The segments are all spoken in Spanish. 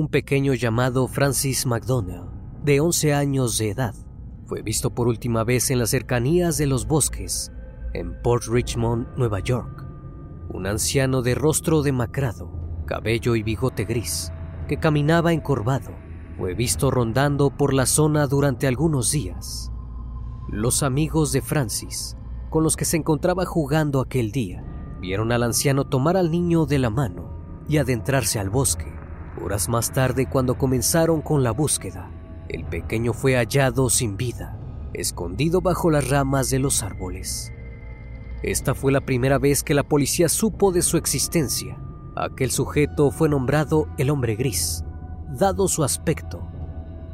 Un pequeño llamado Francis McDonnell, de 11 años de edad, fue visto por última vez en las cercanías de los bosques, en Port Richmond, Nueva York. Un anciano de rostro demacrado, cabello y bigote gris, que caminaba encorvado, fue visto rondando por la zona durante algunos días. Los amigos de Francis, con los que se encontraba jugando aquel día, vieron al anciano tomar al niño de la mano y adentrarse al bosque. Horas más tarde, cuando comenzaron con la búsqueda, el pequeño fue hallado sin vida, escondido bajo las ramas de los árboles. Esta fue la primera vez que la policía supo de su existencia. Aquel sujeto fue nombrado el hombre gris, dado su aspecto.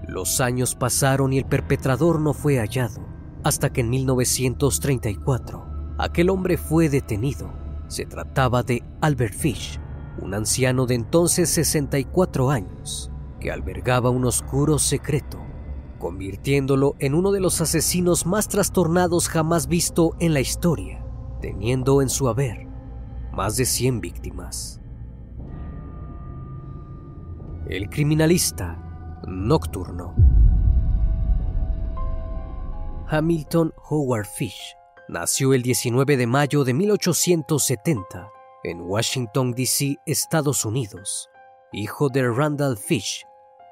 Los años pasaron y el perpetrador no fue hallado, hasta que en 1934 aquel hombre fue detenido. Se trataba de Albert Fish, un anciano de entonces 64 años, que albergaba un oscuro secreto, convirtiéndolo en uno de los asesinos más trastornados jamás visto en la historia, teniendo en su haber más de 100 víctimas. El criminalista nocturno. Hamilton Howard Fish nació el 19 de mayo de 1870 en Washington, D.C., Estados Unidos, hijo de Randall Fish,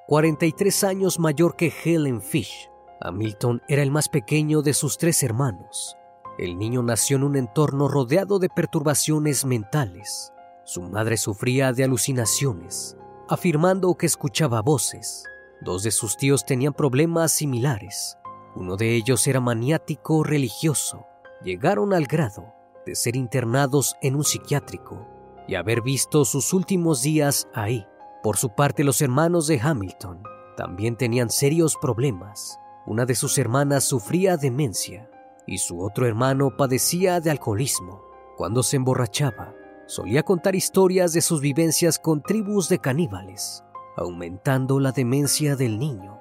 43 años mayor que Helen Fish. Hamilton era el más pequeño de sus tres hermanos. El niño nació en un entorno rodeado de perturbaciones mentales. Su madre sufría de alucinaciones, afirmando que escuchaba voces. Dos de sus tíos tenían problemas similares. Uno de ellos era maniático religioso. Llegaron al grado de ser internados en un psiquiátrico y haber visto sus últimos días ahí. Por su parte, los hermanos de Hamilton también tenían serios problemas. Una de sus hermanas sufría demencia y su otro hermano padecía de alcoholismo. Cuando se emborrachaba, solía contar historias de sus vivencias con tribus de caníbales, aumentando la demencia del niño.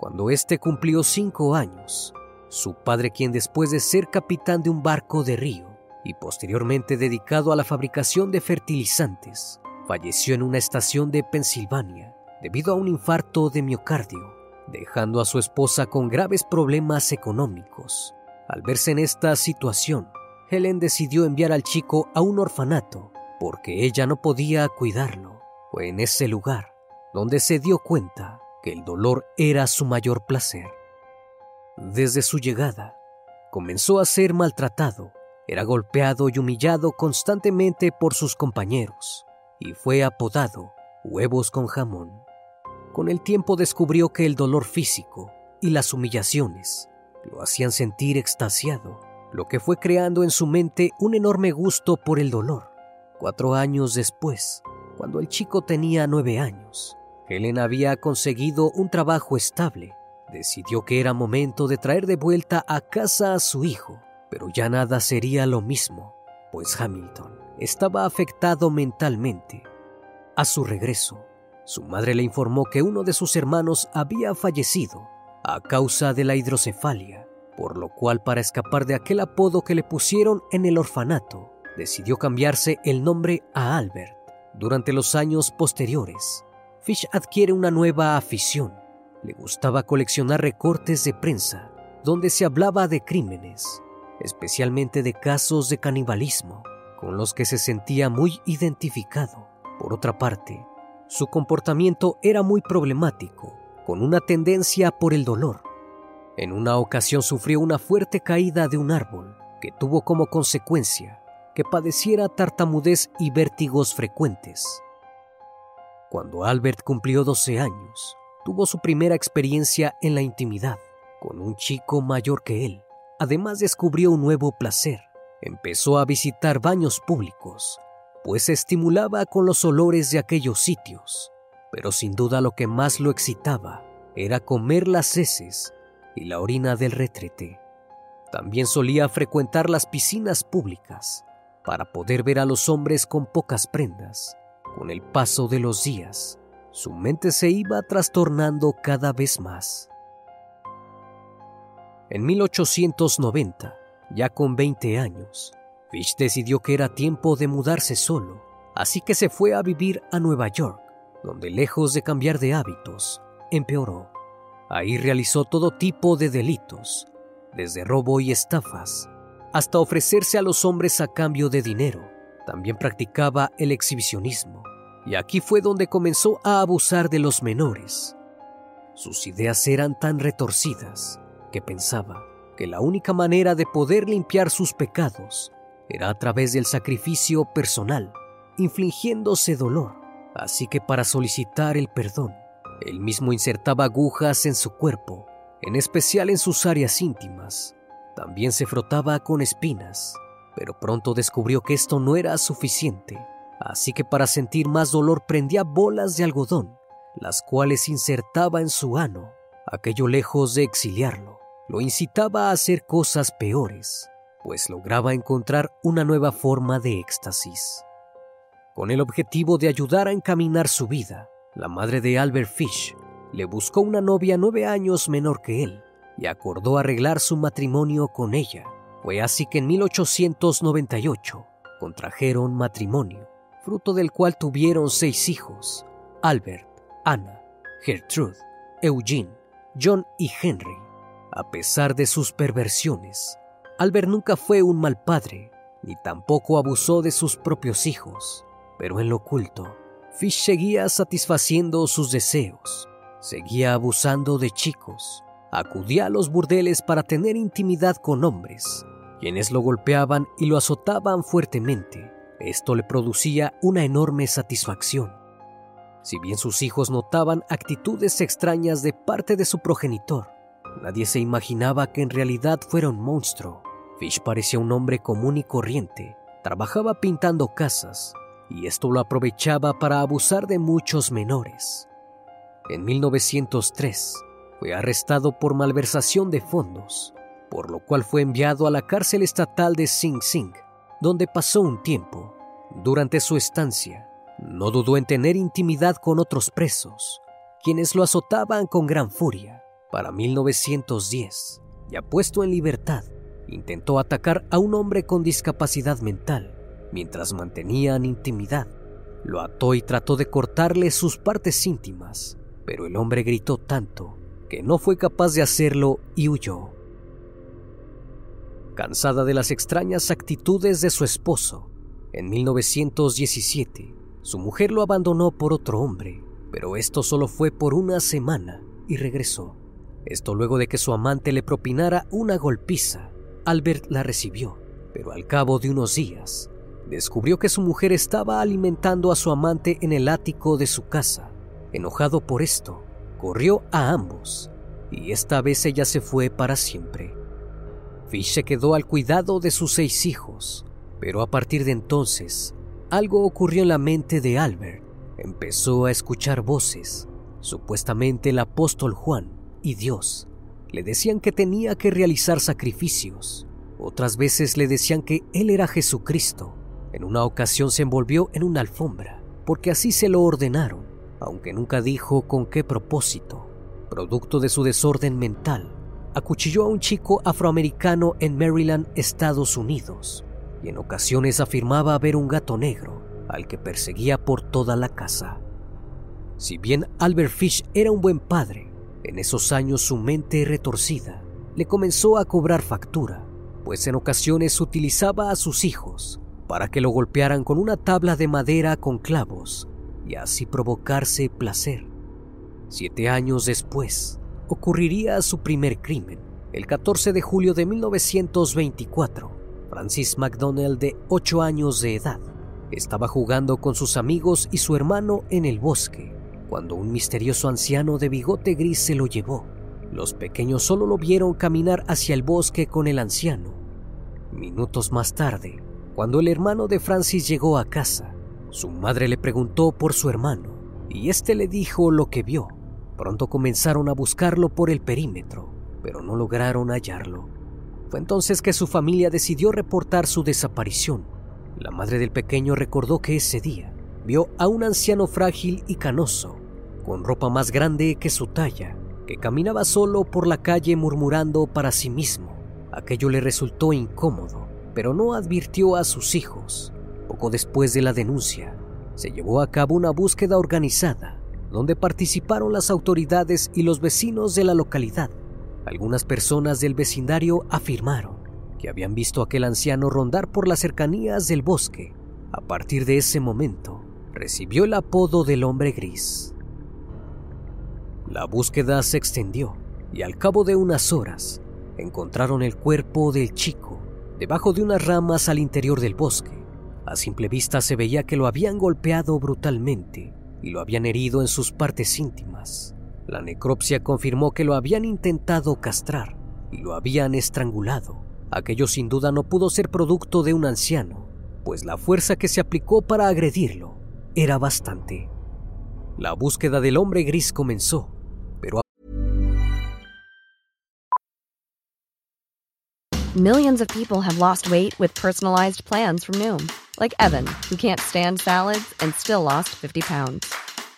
Cuando éste cumplió cinco años, su padre quien después de ser capitán de un barco de río y posteriormente dedicado a la fabricación de fertilizantes, falleció en una estación de Pensilvania debido a un infarto de miocardio, dejando a su esposa con graves problemas económicos. Al verse en esta situación, Helen decidió enviar al chico a un orfanato porque ella no podía cuidarlo. Fue en ese lugar donde se dio cuenta que el dolor era su mayor placer. Desde su llegada, comenzó a ser maltratado, era golpeado y humillado constantemente por sus compañeros y fue apodado huevos con jamón. Con el tiempo descubrió que el dolor físico y las humillaciones lo hacían sentir extasiado, lo que fue creando en su mente un enorme gusto por el dolor. Cuatro años después, cuando el chico tenía nueve años, Helen había conseguido un trabajo estable decidió que era momento de traer de vuelta a casa a su hijo, pero ya nada sería lo mismo, pues Hamilton estaba afectado mentalmente. A su regreso, su madre le informó que uno de sus hermanos había fallecido a causa de la hidrocefalia, por lo cual para escapar de aquel apodo que le pusieron en el orfanato, decidió cambiarse el nombre a Albert. Durante los años posteriores, Fish adquiere una nueva afición, le gustaba coleccionar recortes de prensa donde se hablaba de crímenes, especialmente de casos de canibalismo, con los que se sentía muy identificado. Por otra parte, su comportamiento era muy problemático, con una tendencia por el dolor. En una ocasión sufrió una fuerte caída de un árbol que tuvo como consecuencia que padeciera tartamudez y vértigos frecuentes. Cuando Albert cumplió 12 años, tuvo su primera experiencia en la intimidad con un chico mayor que él. Además descubrió un nuevo placer. Empezó a visitar baños públicos, pues se estimulaba con los olores de aquellos sitios. Pero sin duda lo que más lo excitaba era comer las heces y la orina del retrete. También solía frecuentar las piscinas públicas para poder ver a los hombres con pocas prendas. Con el paso de los días, su mente se iba trastornando cada vez más. En 1890, ya con 20 años, Fish decidió que era tiempo de mudarse solo, así que se fue a vivir a Nueva York, donde lejos de cambiar de hábitos, empeoró. Ahí realizó todo tipo de delitos, desde robo y estafas, hasta ofrecerse a los hombres a cambio de dinero. También practicaba el exhibicionismo y aquí fue donde comenzó a abusar de los menores. Sus ideas eran tan retorcidas que pensaba que la única manera de poder limpiar sus pecados era a través del sacrificio personal, infligiéndose dolor. Así que para solicitar el perdón, él mismo insertaba agujas en su cuerpo, en especial en sus áreas íntimas. También se frotaba con espinas, pero pronto descubrió que esto no era suficiente así que para sentir más dolor prendía bolas de algodón, las cuales insertaba en su ano. Aquello lejos de exiliarlo, lo incitaba a hacer cosas peores, pues lograba encontrar una nueva forma de éxtasis. Con el objetivo de ayudar a encaminar su vida, la madre de Albert Fish le buscó una novia nueve años menor que él y acordó arreglar su matrimonio con ella. Fue así que en 1898 contrajeron matrimonio fruto del cual tuvieron seis hijos, Albert, Anna, Gertrude, Eugene, John y Henry. A pesar de sus perversiones, Albert nunca fue un mal padre, ni tampoco abusó de sus propios hijos, pero en lo oculto, Fish seguía satisfaciendo sus deseos, seguía abusando de chicos, acudía a los burdeles para tener intimidad con hombres, quienes lo golpeaban y lo azotaban fuertemente esto le producía una enorme satisfacción. Si bien sus hijos notaban actitudes extrañas de parte de su progenitor, nadie se imaginaba que en realidad fuera un monstruo. Fish parecía un hombre común y corriente, trabajaba pintando casas, y esto lo aprovechaba para abusar de muchos menores. En 1903 fue arrestado por malversación de fondos, por lo cual fue enviado a la cárcel estatal de Sing Sing, donde pasó un tiempo. Durante su estancia, no dudó en tener intimidad con otros presos, quienes lo azotaban con gran furia. Para 1910, Ya puesto en libertad, intentó atacar a un hombre con discapacidad mental mientras mantenían intimidad. Lo ató y trató de cortarle sus partes íntimas, pero el hombre gritó tanto que no fue capaz de hacerlo y huyó. Cansada de las extrañas actitudes de su esposo, en 1917 su mujer lo abandonó por otro hombre, pero esto solo fue por una semana y regresó. Esto luego de que su amante le propinara una golpiza. Albert la recibió, pero al cabo de unos días descubrió que su mujer estaba alimentando a su amante en el ático de su casa. Enojado por esto, corrió a ambos y esta vez ella se fue para siempre. Fish se quedó al cuidado de sus seis hijos, pero a partir de entonces algo ocurrió en la mente de Albert. Empezó a escuchar voces, supuestamente el apóstol Juan y Dios. Le decían que tenía que realizar sacrificios. Otras veces le decían que él era Jesucristo. En una ocasión se envolvió en una alfombra, porque así se lo ordenaron, aunque nunca dijo con qué propósito. Producto de su desorden mental, acuchilló a un chico afroamericano en Maryland, Estados Unidos, y en ocasiones afirmaba ver un gato negro al que perseguía por toda la casa. Si bien Albert Fish era un buen padre, en esos años su mente retorcida le comenzó a cobrar factura, pues en ocasiones utilizaba a sus hijos para que lo golpearan con una tabla de madera con clavos y así provocarse placer. Siete años después, ocurriría su primer crimen. El 14 de julio de 1924, Francis McDonnell, de 8 años de edad, estaba jugando con sus amigos y su hermano en el bosque, cuando un misterioso anciano de bigote gris se lo llevó. Los pequeños solo lo vieron caminar hacia el bosque con el anciano. Minutos más tarde, cuando el hermano de Francis llegó a casa, su madre le preguntó por su hermano y éste le dijo lo que vio. Pronto comenzaron a buscarlo por el perímetro, pero no lograron hallarlo. Fue entonces que su familia decidió reportar su desaparición. La madre del pequeño recordó que ese día vio a un anciano frágil y canoso, con ropa más grande que su talla, que caminaba solo por la calle murmurando para sí mismo. Aquello le resultó incómodo, pero no advirtió a sus hijos. Poco después de la denuncia, se llevó a cabo una búsqueda organizada, donde participaron las autoridades y los vecinos de la localidad. Algunas personas del vecindario afirmaron que habían visto a aquel anciano rondar por las cercanías del bosque. A partir de ese momento, recibió el apodo del hombre gris. La búsqueda se extendió y al cabo de unas horas encontraron el cuerpo del chico debajo de unas ramas al interior del bosque. A simple vista se veía que lo habían golpeado brutalmente y lo habían herido en sus partes íntimas. La necropsia confirmó que lo habían intentado castrar y lo habían estrangulado. Aquello sin duda no pudo ser producto de un anciano, pues la fuerza que se aplicó para agredirlo era bastante. La búsqueda del hombre gris comenzó, pero Millions of people have lost weight with personalized plans from Noom, like Evan, who can't stand salads and still lost 50 pounds.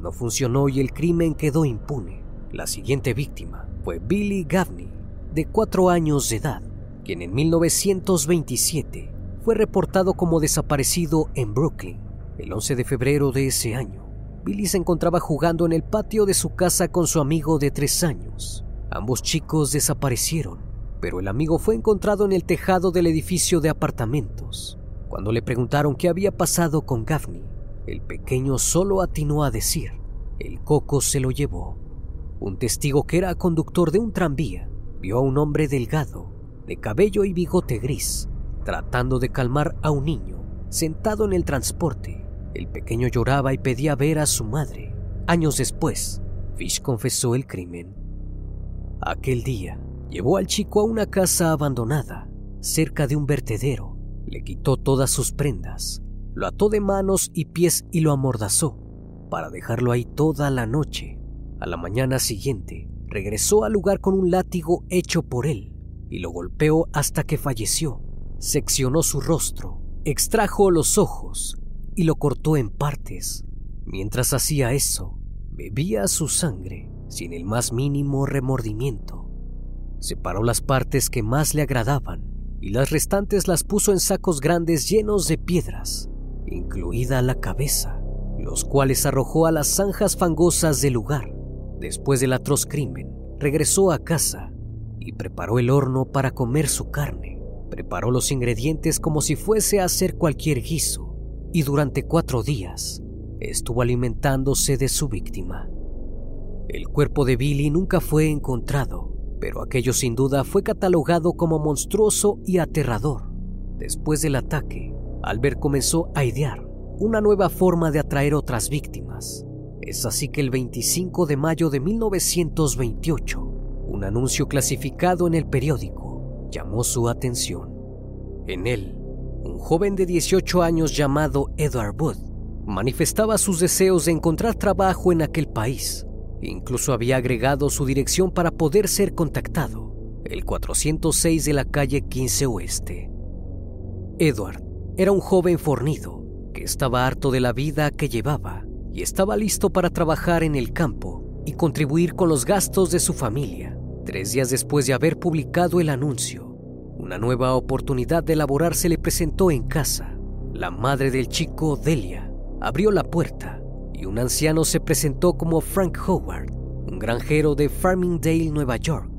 no funcionó y el crimen quedó impune. La siguiente víctima fue Billy Gaffney, de cuatro años de edad, quien en 1927 fue reportado como desaparecido en Brooklyn. El 11 de febrero de ese año, Billy se encontraba jugando en el patio de su casa con su amigo de tres años. Ambos chicos desaparecieron pero el amigo fue encontrado en el tejado del edificio de apartamentos. Cuando le preguntaron qué había pasado con Gaffney, el pequeño solo atinó a decir, el coco se lo llevó. Un testigo que era conductor de un tranvía vio a un hombre delgado, de cabello y bigote gris, tratando de calmar a un niño sentado en el transporte. El pequeño lloraba y pedía ver a su madre. Años después, Fish confesó el crimen. Aquel día, llevó al chico a una casa abandonada, cerca de un vertedero. Le quitó todas sus prendas, lo ató de manos y pies y lo amordazó, para dejarlo ahí toda la noche. A la mañana siguiente, regresó al lugar con un látigo hecho por él y lo golpeó hasta que falleció. Seccionó su rostro, extrajo los ojos y lo cortó en partes. Mientras hacía eso, bebía su sangre sin el más mínimo remordimiento. Separó las partes que más le agradaban y las restantes las puso en sacos grandes llenos de piedras, incluida la cabeza, los cuales arrojó a las zanjas fangosas del lugar. Después del atroz crimen, regresó a casa y preparó el horno para comer su carne. Preparó los ingredientes como si fuese a hacer cualquier guiso y durante cuatro días estuvo alimentándose de su víctima. El cuerpo de Billy nunca fue encontrado, pero aquello sin duda fue catalogado como monstruoso y aterrador. Después del ataque, Albert comenzó a idear una nueva forma de atraer otras víctimas. Es así que el 25 de mayo de 1928, un anuncio clasificado en el periódico llamó su atención. En él, un joven de 18 años llamado Edward Wood manifestaba sus deseos de encontrar trabajo en aquel país. Incluso había agregado su dirección para poder ser contactado, el 406 de la calle 15 Oeste. Edward era un joven fornido que estaba harto de la vida que llevaba y estaba listo para trabajar en el campo y contribuir con los gastos de su familia. Tres días después de haber publicado el anuncio, una nueva oportunidad de laborar se le presentó en casa. La madre del chico, Delia, abrió la puerta y un anciano se presentó como Frank Howard, un granjero de Farmingdale, Nueva York.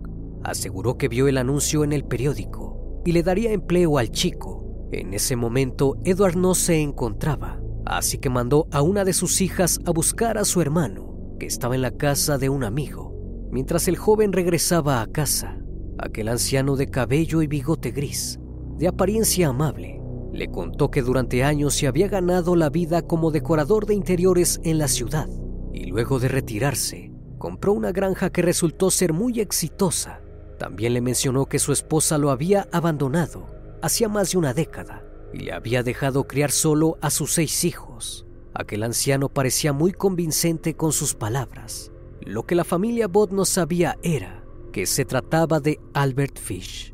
Aseguró que vio el anuncio en el periódico y le daría empleo al chico. En ese momento, Edward no se encontraba, así que mandó a una de sus hijas a buscar a su hermano, que estaba en la casa de un amigo. Mientras el joven regresaba a casa, aquel anciano de cabello y bigote gris, de apariencia amable, le contó que durante años se había ganado la vida como decorador de interiores en la ciudad y luego de retirarse, compró una granja que resultó ser muy exitosa. También le mencionó que su esposa lo había abandonado hacía más de una década y le había dejado criar solo a sus seis hijos. Aquel anciano parecía muy convincente con sus palabras lo que la familia Bott no sabía era que se trataba de Albert Fish.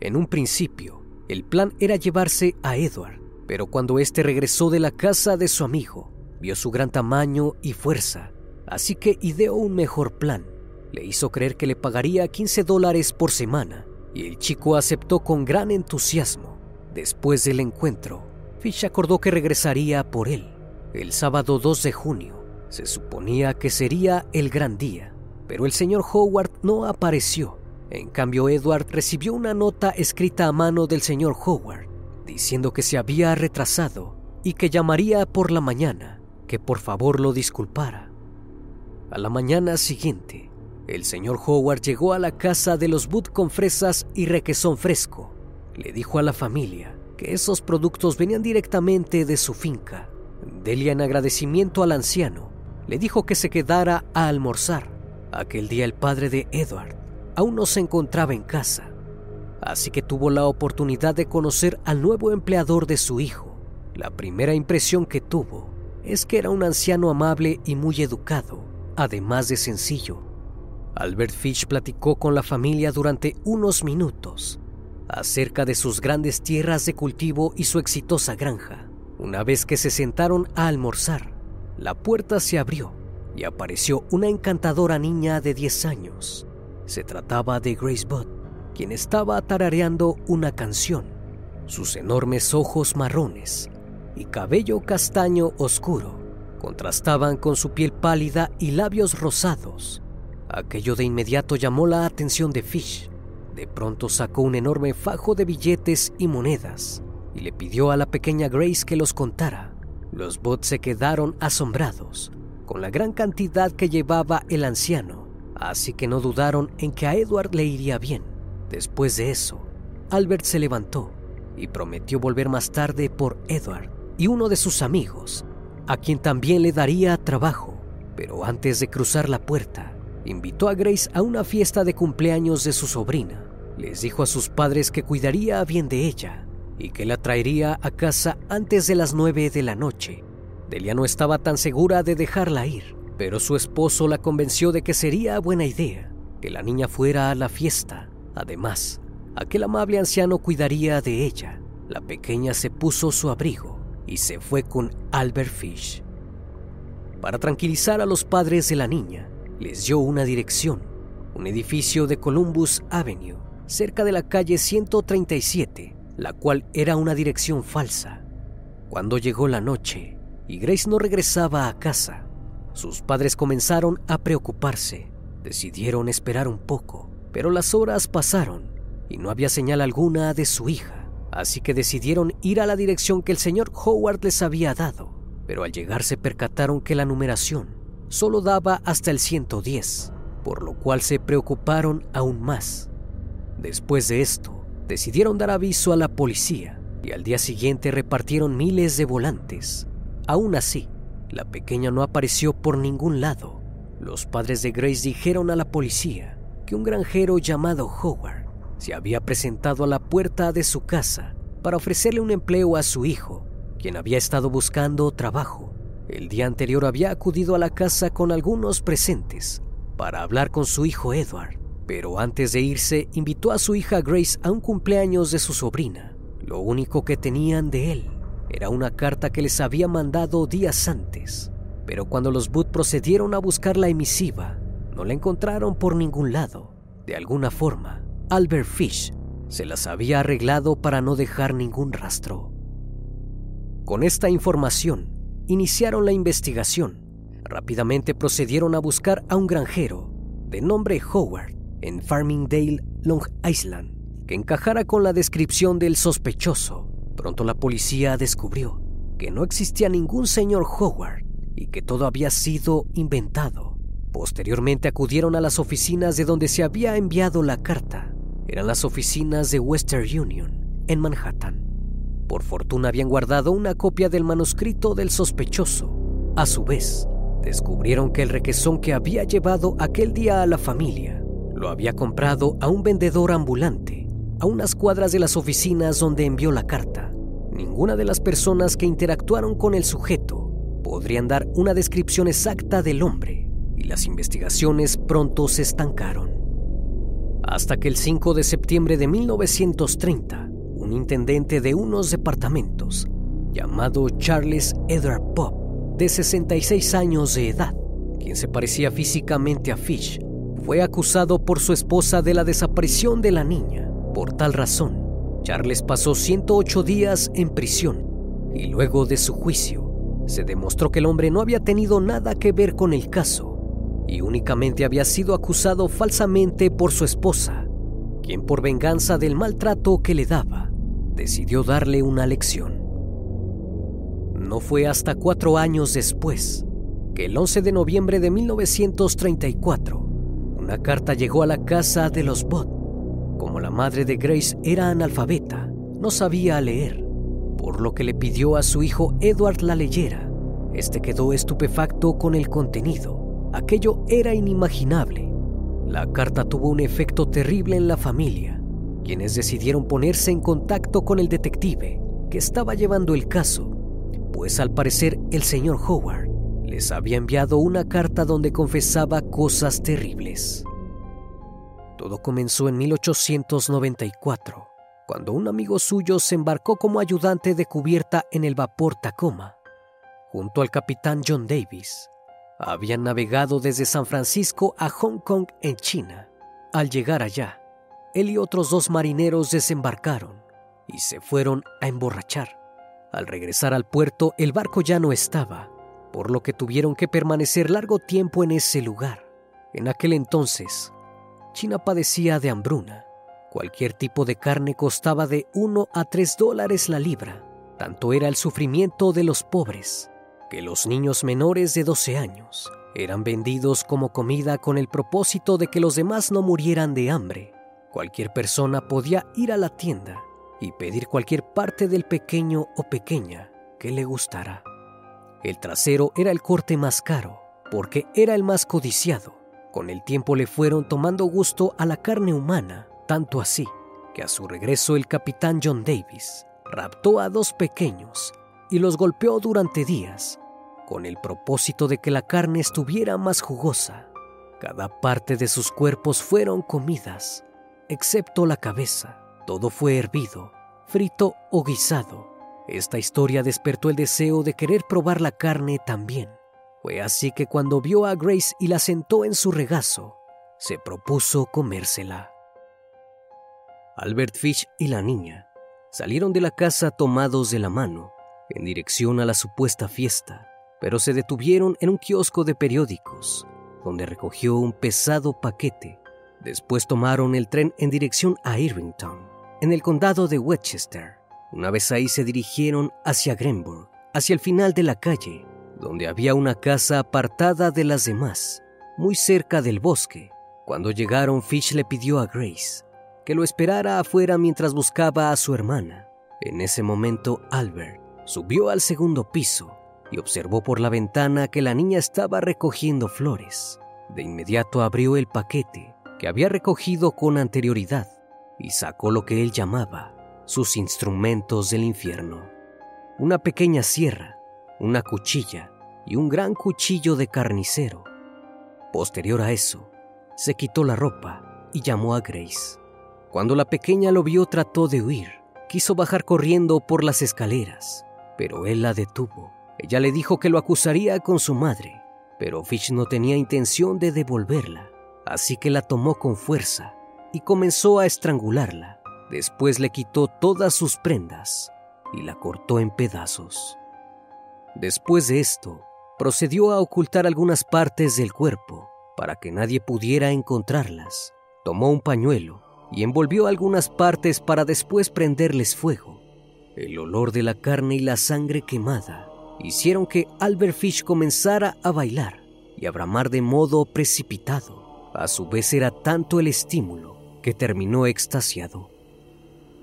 En un principio, el plan era llevarse a Edward, pero cuando éste regresó de la casa de su amigo, vio su gran tamaño y fuerza, así que ideó un mejor plan. Le hizo creer que le pagaría 15 dólares por semana y el chico aceptó con gran entusiasmo. Después del encuentro, Fish acordó que regresaría por él el sábado 2 de junio se suponía que sería el gran día, pero el señor Howard no apareció. En cambio, Edward recibió una nota escrita a mano del señor Howard, diciendo que se había retrasado y que llamaría por la mañana, que por favor lo disculpara. A la mañana siguiente, el señor Howard llegó a la casa de los Wood con fresas y requesón fresco. Le dijo a la familia que esos productos venían directamente de su finca. Delia en agradecimiento al anciano le dijo que se quedara a almorzar. Aquel día el padre de Edward aún no se encontraba en casa, así que tuvo la oportunidad de conocer al nuevo empleador de su hijo. La primera impresión que tuvo es que era un anciano amable y muy educado, además de sencillo. Albert Fish platicó con la familia durante unos minutos acerca de sus grandes tierras de cultivo y su exitosa granja. Una vez que se sentaron a almorzar, la puerta se abrió y apareció una encantadora niña de 10 años. Se trataba de Grace Budd, quien estaba tarareando una canción. Sus enormes ojos marrones y cabello castaño oscuro contrastaban con su piel pálida y labios rosados. Aquello de inmediato llamó la atención de Fish. De pronto sacó un enorme fajo de billetes y monedas y le pidió a la pequeña Grace que los contara. Los bots se quedaron asombrados con la gran cantidad que llevaba el anciano, así que no dudaron en que a Edward le iría bien. Después de eso, Albert se levantó y prometió volver más tarde por Edward y uno de sus amigos, a quien también le daría trabajo. Pero antes de cruzar la puerta, invitó a Grace a una fiesta de cumpleaños de su sobrina. Les dijo a sus padres que cuidaría bien de ella y que la traería a casa antes de las nueve de la noche. Delia no estaba tan segura de dejarla ir, pero su esposo la convenció de que sería buena idea que la niña fuera a la fiesta. Además, aquel amable anciano cuidaría de ella. La pequeña se puso su abrigo y se fue con Albert Fish. Para tranquilizar a los padres de la niña, les dio una dirección, un edificio de Columbus Avenue, cerca de la calle 137, la cual era una dirección falsa. Cuando llegó la noche y Grace no regresaba a casa, sus padres comenzaron a preocuparse. Decidieron esperar un poco, pero las horas pasaron y no había señal alguna de su hija, así que decidieron ir a la dirección que el señor Howard les había dado, pero al llegar se percataron que la numeración solo daba hasta el 110, por lo cual se preocuparon aún más. Después de esto, decidieron dar aviso a la policía y al día siguiente repartieron miles de volantes. Aún así, la pequeña no apareció por ningún lado. Los padres de Grace dijeron a la policía que un granjero llamado Howard se había presentado a la puerta de su casa para ofrecerle un empleo a su hijo, quien había estado buscando trabajo. El día anterior había acudido a la casa con algunos presentes para hablar con su hijo Edward, pero antes de irse invitó a su hija Grace a un cumpleaños de su sobrina. Lo único que tenían de él era una carta que les había mandado días antes, pero cuando los Booth procedieron a buscar la emisiva, no la encontraron por ningún lado. De alguna forma, Albert Fish se las había arreglado para no dejar ningún rastro. Con esta información, iniciaron la investigación. Rápidamente procedieron a buscar a un granjero de nombre Howard en Farmingdale, Long Island, que encajara con la descripción del sospechoso. Pronto la policía descubrió que no existía ningún señor Howard y que todo había sido inventado. Posteriormente acudieron a las oficinas de donde se había enviado la carta. Eran las oficinas de Western Union, en Manhattan. Por fortuna habían guardado una copia del manuscrito del sospechoso. A su vez, descubrieron que el requesón que había llevado aquel día a la familia lo había comprado a un vendedor ambulante a unas cuadras de las oficinas donde envió la carta. Ninguna de las personas que interactuaron con el sujeto podrían dar una descripción exacta del hombre y las investigaciones pronto se estancaron. Hasta que el 5 de septiembre de 1930, un intendente de unos departamentos llamado Charles Edward Pop, de 66 años de edad, quien se parecía físicamente a Fish, fue acusado por su esposa de la desaparición de la niña. Por tal razón, Charles pasó 108 días en prisión y luego de su juicio se demostró que el hombre no había tenido nada que ver con el caso y únicamente había sido acusado falsamente por su esposa, quien por venganza del maltrato que le daba, decidió darle una lección. No fue hasta cuatro años después que el 11 de noviembre de 1934 una carta llegó a la casa de los Bott. Como la madre de Grace era analfabeta, no sabía leer, por lo que le pidió a su hijo Edward la leyera. Este quedó estupefacto con el contenido. Aquello era inimaginable. La carta tuvo un efecto terrible en la familia quienes decidieron ponerse en contacto con el detective que estaba llevando el caso, pues al parecer el señor Howard les había enviado una carta donde confesaba cosas terribles. Todo comenzó en 1894, cuando un amigo suyo se embarcó como ayudante de cubierta en el vapor Tacoma, junto al capitán John Davis. Habían navegado desde San Francisco a Hong Kong en China. Al llegar allá, él y otros dos marineros desembarcaron y se fueron a emborrachar. Al regresar al puerto, el barco ya no estaba, por lo que tuvieron que permanecer largo tiempo en ese lugar. En aquel entonces, China padecía de hambruna. Cualquier tipo de carne costaba de 1 a 3 dólares la libra. Tanto era el sufrimiento de los pobres que los niños menores de 12 años eran vendidos como comida con el propósito de que los demás no murieran de hambre. Cualquier persona podía ir a la tienda y pedir cualquier parte del pequeño o pequeña que le gustara. El trasero era el corte más caro porque era el más codiciado. Con el tiempo le fueron tomando gusto a la carne humana, tanto así que a su regreso el capitán John Davis raptó a dos pequeños y los golpeó durante días con el propósito de que la carne estuviera más jugosa. Cada parte de sus cuerpos fueron comidas, excepto la cabeza. Todo fue hervido, frito o guisado. Esta historia despertó el deseo de querer probar la carne también. Fue así que cuando vio a Grace y la sentó en su regazo, se propuso comérsela. Albert Fish y la niña salieron de la casa tomados de la mano en dirección a la supuesta fiesta pero se detuvieron en un kiosco de periódicos, donde recogió un pesado paquete. Después tomaron el tren en dirección a Irvington, en el condado de Westchester. Una vez ahí se dirigieron hacia Greenburg, hacia el final de la calle, donde había una casa apartada de las demás, muy cerca del bosque. Cuando llegaron, Fish le pidió a Grace que lo esperara afuera mientras buscaba a su hermana. En ese momento, Albert subió al segundo piso y observó por la ventana que la niña estaba recogiendo flores. De inmediato abrió el paquete que había recogido con anterioridad y sacó lo que él llamaba sus instrumentos del infierno. Una pequeña sierra, una cuchilla y un gran cuchillo de carnicero. Posterior a eso, se quitó la ropa y llamó a Grace. Cuando la pequeña lo vio trató de huir. Quiso bajar corriendo por las escaleras, pero él la detuvo ella le dijo que lo acusaría con su madre, pero Fish no tenía intención de devolverla, así que la tomó con fuerza y comenzó a estrangularla. Después le quitó todas sus prendas y la cortó en pedazos. Después de esto, procedió a ocultar algunas partes del cuerpo para que nadie pudiera encontrarlas. Tomó un pañuelo y envolvió algunas partes para después prenderles fuego. El olor de la carne y la sangre quemada hicieron que Albert Fish comenzara a bailar y a bramar de modo precipitado. A su vez era tanto el estímulo que terminó extasiado.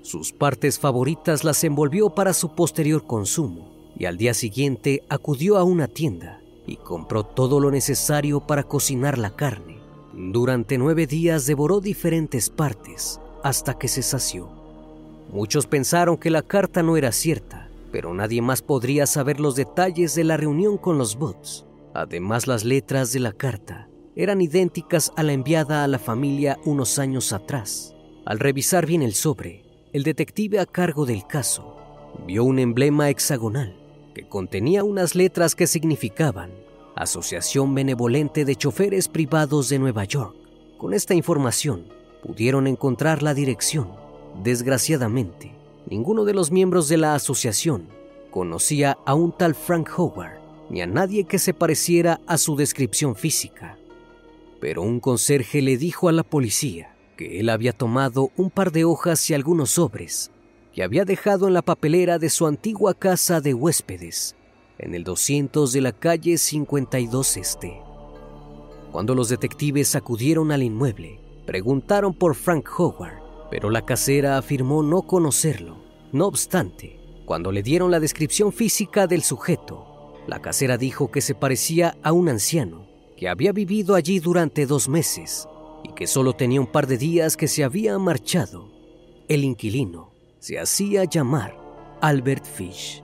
Sus partes favoritas las envolvió para su posterior consumo y al día siguiente acudió a una tienda y compró todo lo necesario para cocinar la carne. Durante nueve días devoró diferentes partes hasta que se sació. Muchos pensaron que la carta no era cierta pero nadie más podría saber los detalles de la reunión con los bots. Además, las letras de la carta eran idénticas a la enviada a la familia unos años atrás. Al revisar bien el sobre, el detective a cargo del caso vio un emblema hexagonal que contenía unas letras que significaban Asociación Benevolente de Choferes Privados de Nueva York. Con esta información pudieron encontrar la dirección. Desgraciadamente, Ninguno de los miembros de la asociación conocía a un tal Frank Howard ni a nadie que se pareciera a su descripción física. Pero un conserje le dijo a la policía que él había tomado un par de hojas y algunos sobres que había dejado en la papelera de su antigua casa de huéspedes en el 200 de la calle 52 Este. Cuando los detectives acudieron al inmueble, preguntaron por Frank Howard pero la casera afirmó no conocerlo. No obstante, cuando le dieron la descripción física del sujeto, la casera dijo que se parecía a un anciano que había vivido allí durante dos meses y que solo tenía un par de días que se había marchado. El inquilino se hacía llamar Albert Fish.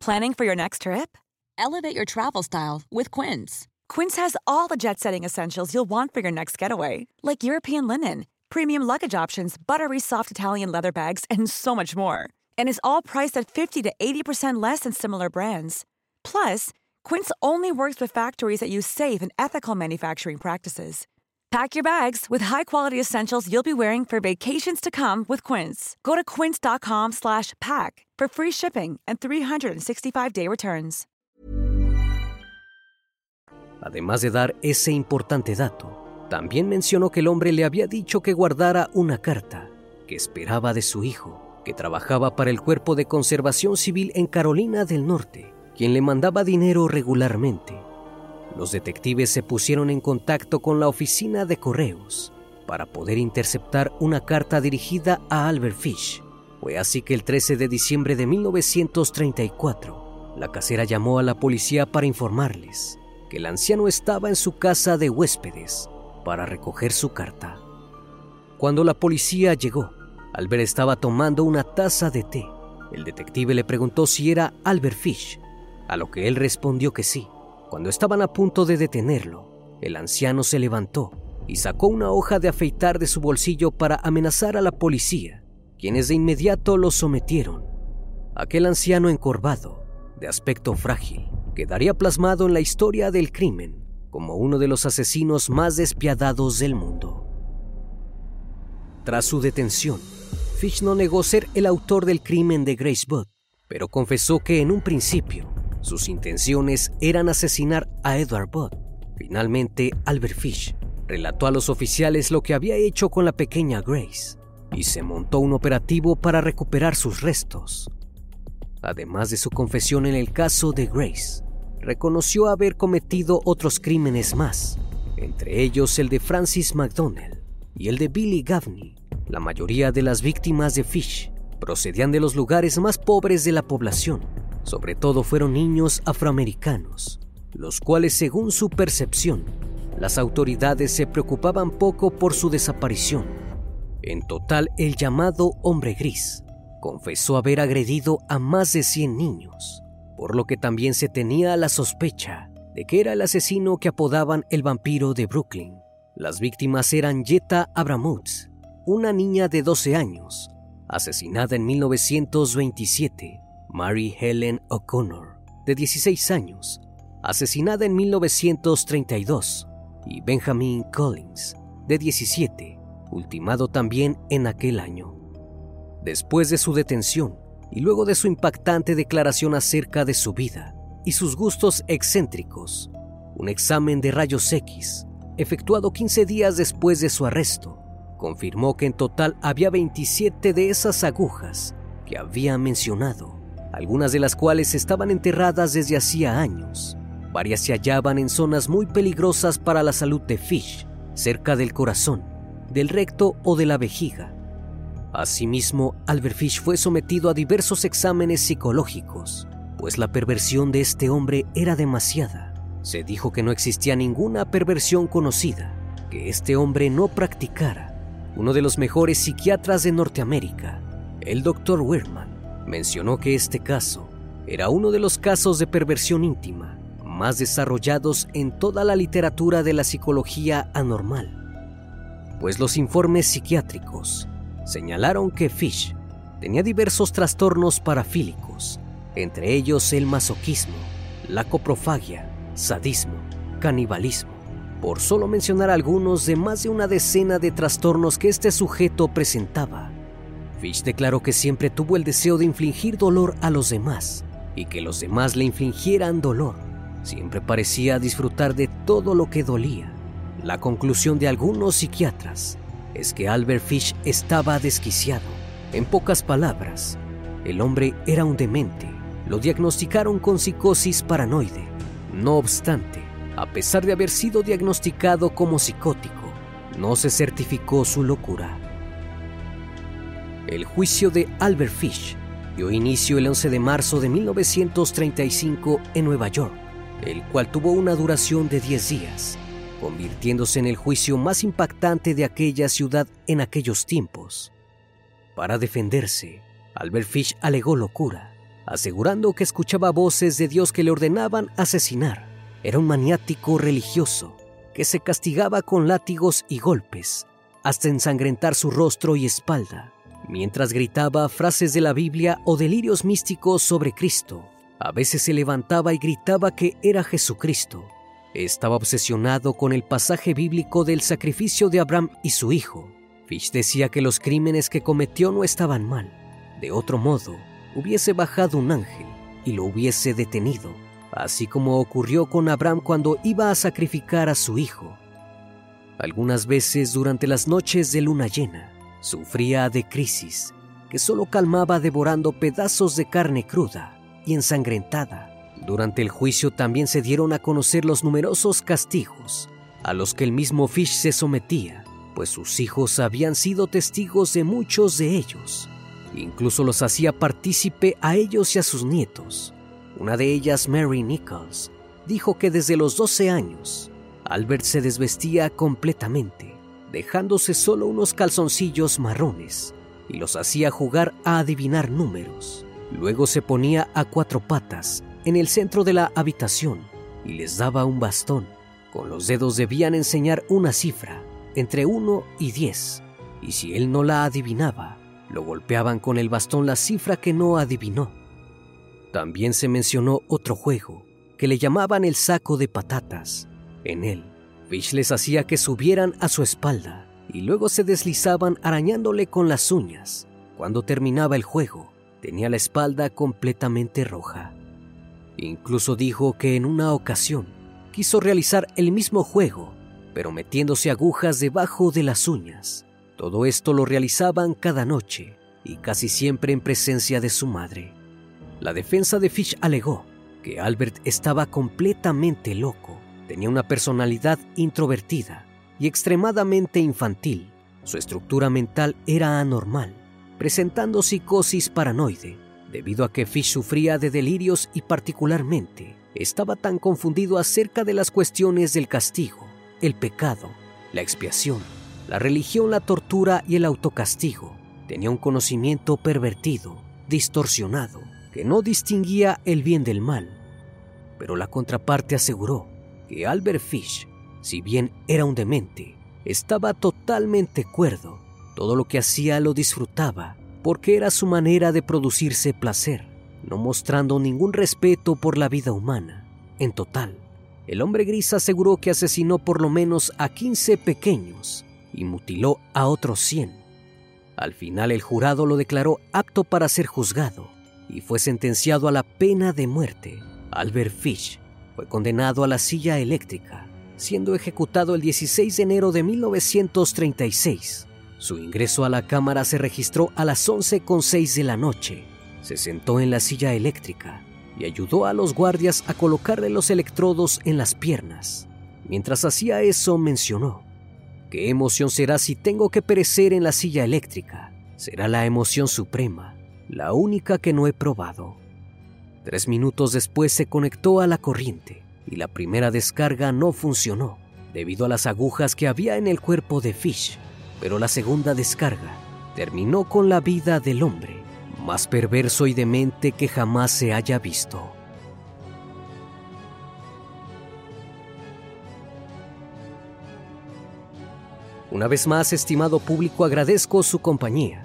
Planning for your next trip? Elevate your travel style with Quince. Quince has all the jet setting essentials you'll want for your next getaway, like European linen, premium luggage options, buttery soft Italian leather bags, and so much more. And is all priced at 50 to 80% less than similar brands. Plus, Quince only works with factories that use safe and ethical manufacturing practices. Pack your bags with high-quality essentials you'll be wearing for vacations to come with Quince. Go to quince.com/pack for free shipping and 365-day returns. Además de dar ese importante dato, también mencionó que el hombre le había dicho que guardara una carta que esperaba de su hijo, que trabajaba para el Cuerpo de Conservación Civil en Carolina del Norte, quien le mandaba dinero regularmente. Los detectives se pusieron en contacto con la oficina de correos para poder interceptar una carta dirigida a Albert Fish. Fue así que el 13 de diciembre de 1934, la casera llamó a la policía para informarles que el anciano estaba en su casa de huéspedes para recoger su carta. Cuando la policía llegó, Albert estaba tomando una taza de té. El detective le preguntó si era Albert Fish, a lo que él respondió que sí. Cuando estaban a punto de detenerlo, el anciano se levantó y sacó una hoja de afeitar de su bolsillo para amenazar a la policía, quienes de inmediato lo sometieron. Aquel anciano encorvado, de aspecto frágil, quedaría plasmado en la historia del crimen como uno de los asesinos más despiadados del mundo. Tras su detención, Fish no negó ser el autor del crimen de Grace Budd, pero confesó que en un principio sus intenciones eran asesinar a Edward Budd. Finalmente, Albert Fish relató a los oficiales lo que había hecho con la pequeña Grace y se montó un operativo para recuperar sus restos. Además de su confesión en el caso de Grace, reconoció haber cometido otros crímenes más, entre ellos el de Francis McDonnell y el de Billy Gaffney. La mayoría de las víctimas de Fish procedían de los lugares más pobres de la población sobre todo fueron niños afroamericanos, los cuales según su percepción, las autoridades se preocupaban poco por su desaparición. En total, el llamado hombre gris confesó haber agredido a más de 100 niños, por lo que también se tenía la sospecha de que era el asesino que apodaban el vampiro de Brooklyn. Las víctimas eran Jetta Abramutz, una niña de 12 años, asesinada en 1927 Mary Helen O'Connor, de 16 años, asesinada en 1932, y Benjamin Collins, de 17, ultimado también en aquel año. Después de su detención y luego de su impactante declaración acerca de su vida y sus gustos excéntricos, un examen de rayos X, efectuado 15 días después de su arresto, confirmó que en total había 27 de esas agujas que había mencionado algunas de las cuales estaban enterradas desde hacía años. Varias se hallaban en zonas muy peligrosas para la salud de Fish, cerca del corazón, del recto o de la vejiga. Asimismo, Albert Fish fue sometido a diversos exámenes psicológicos, pues la perversión de este hombre era demasiada. Se dijo que no existía ninguna perversión conocida que este hombre no practicara. Uno de los mejores psiquiatras de Norteamérica, el Dr. Wehrman, mencionó que este caso era uno de los casos de perversión íntima más desarrollados en toda la literatura de la psicología anormal, pues los informes psiquiátricos señalaron que Fish tenía diversos trastornos parafílicos, entre ellos el masoquismo, la coprofagia, sadismo, canibalismo, por solo mencionar algunos de más de una decena de trastornos que este sujeto presentaba. Fish declaró que siempre tuvo el deseo de infligir dolor a los demás y que los demás le infligieran dolor. Siempre parecía disfrutar de todo lo que dolía. La conclusión de algunos psiquiatras es que Albert Fish estaba desquiciado. En pocas palabras, el hombre era un demente. Lo diagnosticaron con psicosis paranoide. No obstante, a pesar de haber sido diagnosticado como psicótico, no se certificó su locura. El juicio de Albert Fish dio inicio el 11 de marzo de 1935 en Nueva York, el cual tuvo una duración de 10 días, convirtiéndose en el juicio más impactante de aquella ciudad en aquellos tiempos. Para defenderse, Albert Fish alegó locura, asegurando que escuchaba voces de Dios que le ordenaban asesinar. Era un maniático religioso que se castigaba con látigos y golpes hasta ensangrentar su rostro y espalda mientras gritaba frases de la Biblia o delirios místicos sobre Cristo. A veces se levantaba y gritaba que era Jesucristo. Estaba obsesionado con el pasaje bíblico del sacrificio de Abraham y su hijo. Fish decía que los crímenes que cometió no estaban mal. De otro modo, hubiese bajado un ángel y lo hubiese detenido. Así como ocurrió con Abraham cuando iba a sacrificar a su hijo. Algunas veces durante las noches de luna llena, sufría de crisis que solo calmaba devorando pedazos de carne cruda y ensangrentada. Durante el juicio también se dieron a conocer los numerosos castigos a los que el mismo Fish se sometía, pues sus hijos habían sido testigos de muchos de ellos. Incluso los hacía partícipe a ellos y a sus nietos. Una de ellas, Mary Nichols, dijo que desde los 12 años, Albert se desvestía completamente, dejándose solo unos calzoncillos marrones, y los hacía jugar a adivinar números. Luego se ponía a cuatro patas en el centro de la habitación y les daba un bastón. Con los dedos debían enseñar una cifra, entre 1 y 10, y si él no la adivinaba, lo golpeaban con el bastón la cifra que no adivinó. También se mencionó otro juego, que le llamaban el saco de patatas. En él, Fish les hacía que subieran a su espalda y luego se deslizaban arañándole con las uñas. Cuando terminaba el juego, tenía la espalda completamente roja. Incluso dijo que en una ocasión quiso realizar el mismo juego, pero metiéndose agujas debajo de las uñas. Todo esto lo realizaban cada noche y casi siempre en presencia de su madre. La defensa de Fish alegó que Albert estaba completamente loco, tenía una personalidad introvertida y extremadamente infantil. Su estructura mental era anormal, presentando psicosis paranoide, debido a que Fish sufría de delirios y particularmente estaba tan confundido acerca de las cuestiones del castigo, el pecado, la expiación, la religión, la tortura y el autocastigo. Tenía un conocimiento pervertido, distorsionado, que no distinguía el bien del mal. Pero la contraparte aseguró que Albert Fish si bien era un demente, estaba totalmente cuerdo. Todo lo que hacía lo disfrutaba, porque era su manera de producirse placer, no mostrando ningún respeto por la vida humana. En total, el hombre gris aseguró que asesinó por lo menos a 15 pequeños y mutiló a otros 100. Al final el jurado lo declaró apto para ser juzgado y fue sentenciado a la pena de muerte. Albert Fish fue condenado a la silla eléctrica siendo ejecutado el 16 de enero de 1936. Su ingreso a la cámara se registró a las 11.06 de la noche. Se sentó en la silla eléctrica y ayudó a los guardias a colocarle los electrodos en las piernas. Mientras hacía eso mencionó, ¿qué emoción será si tengo que perecer en la silla eléctrica? Será la emoción suprema, la única que no he probado. Tres minutos después se conectó a la corriente y la primera descarga no funcionó debido a las agujas que había en el cuerpo de Fish, pero la segunda descarga terminó con la vida del hombre más perverso y demente que jamás se haya visto. Una vez más, estimado público, agradezco su compañía.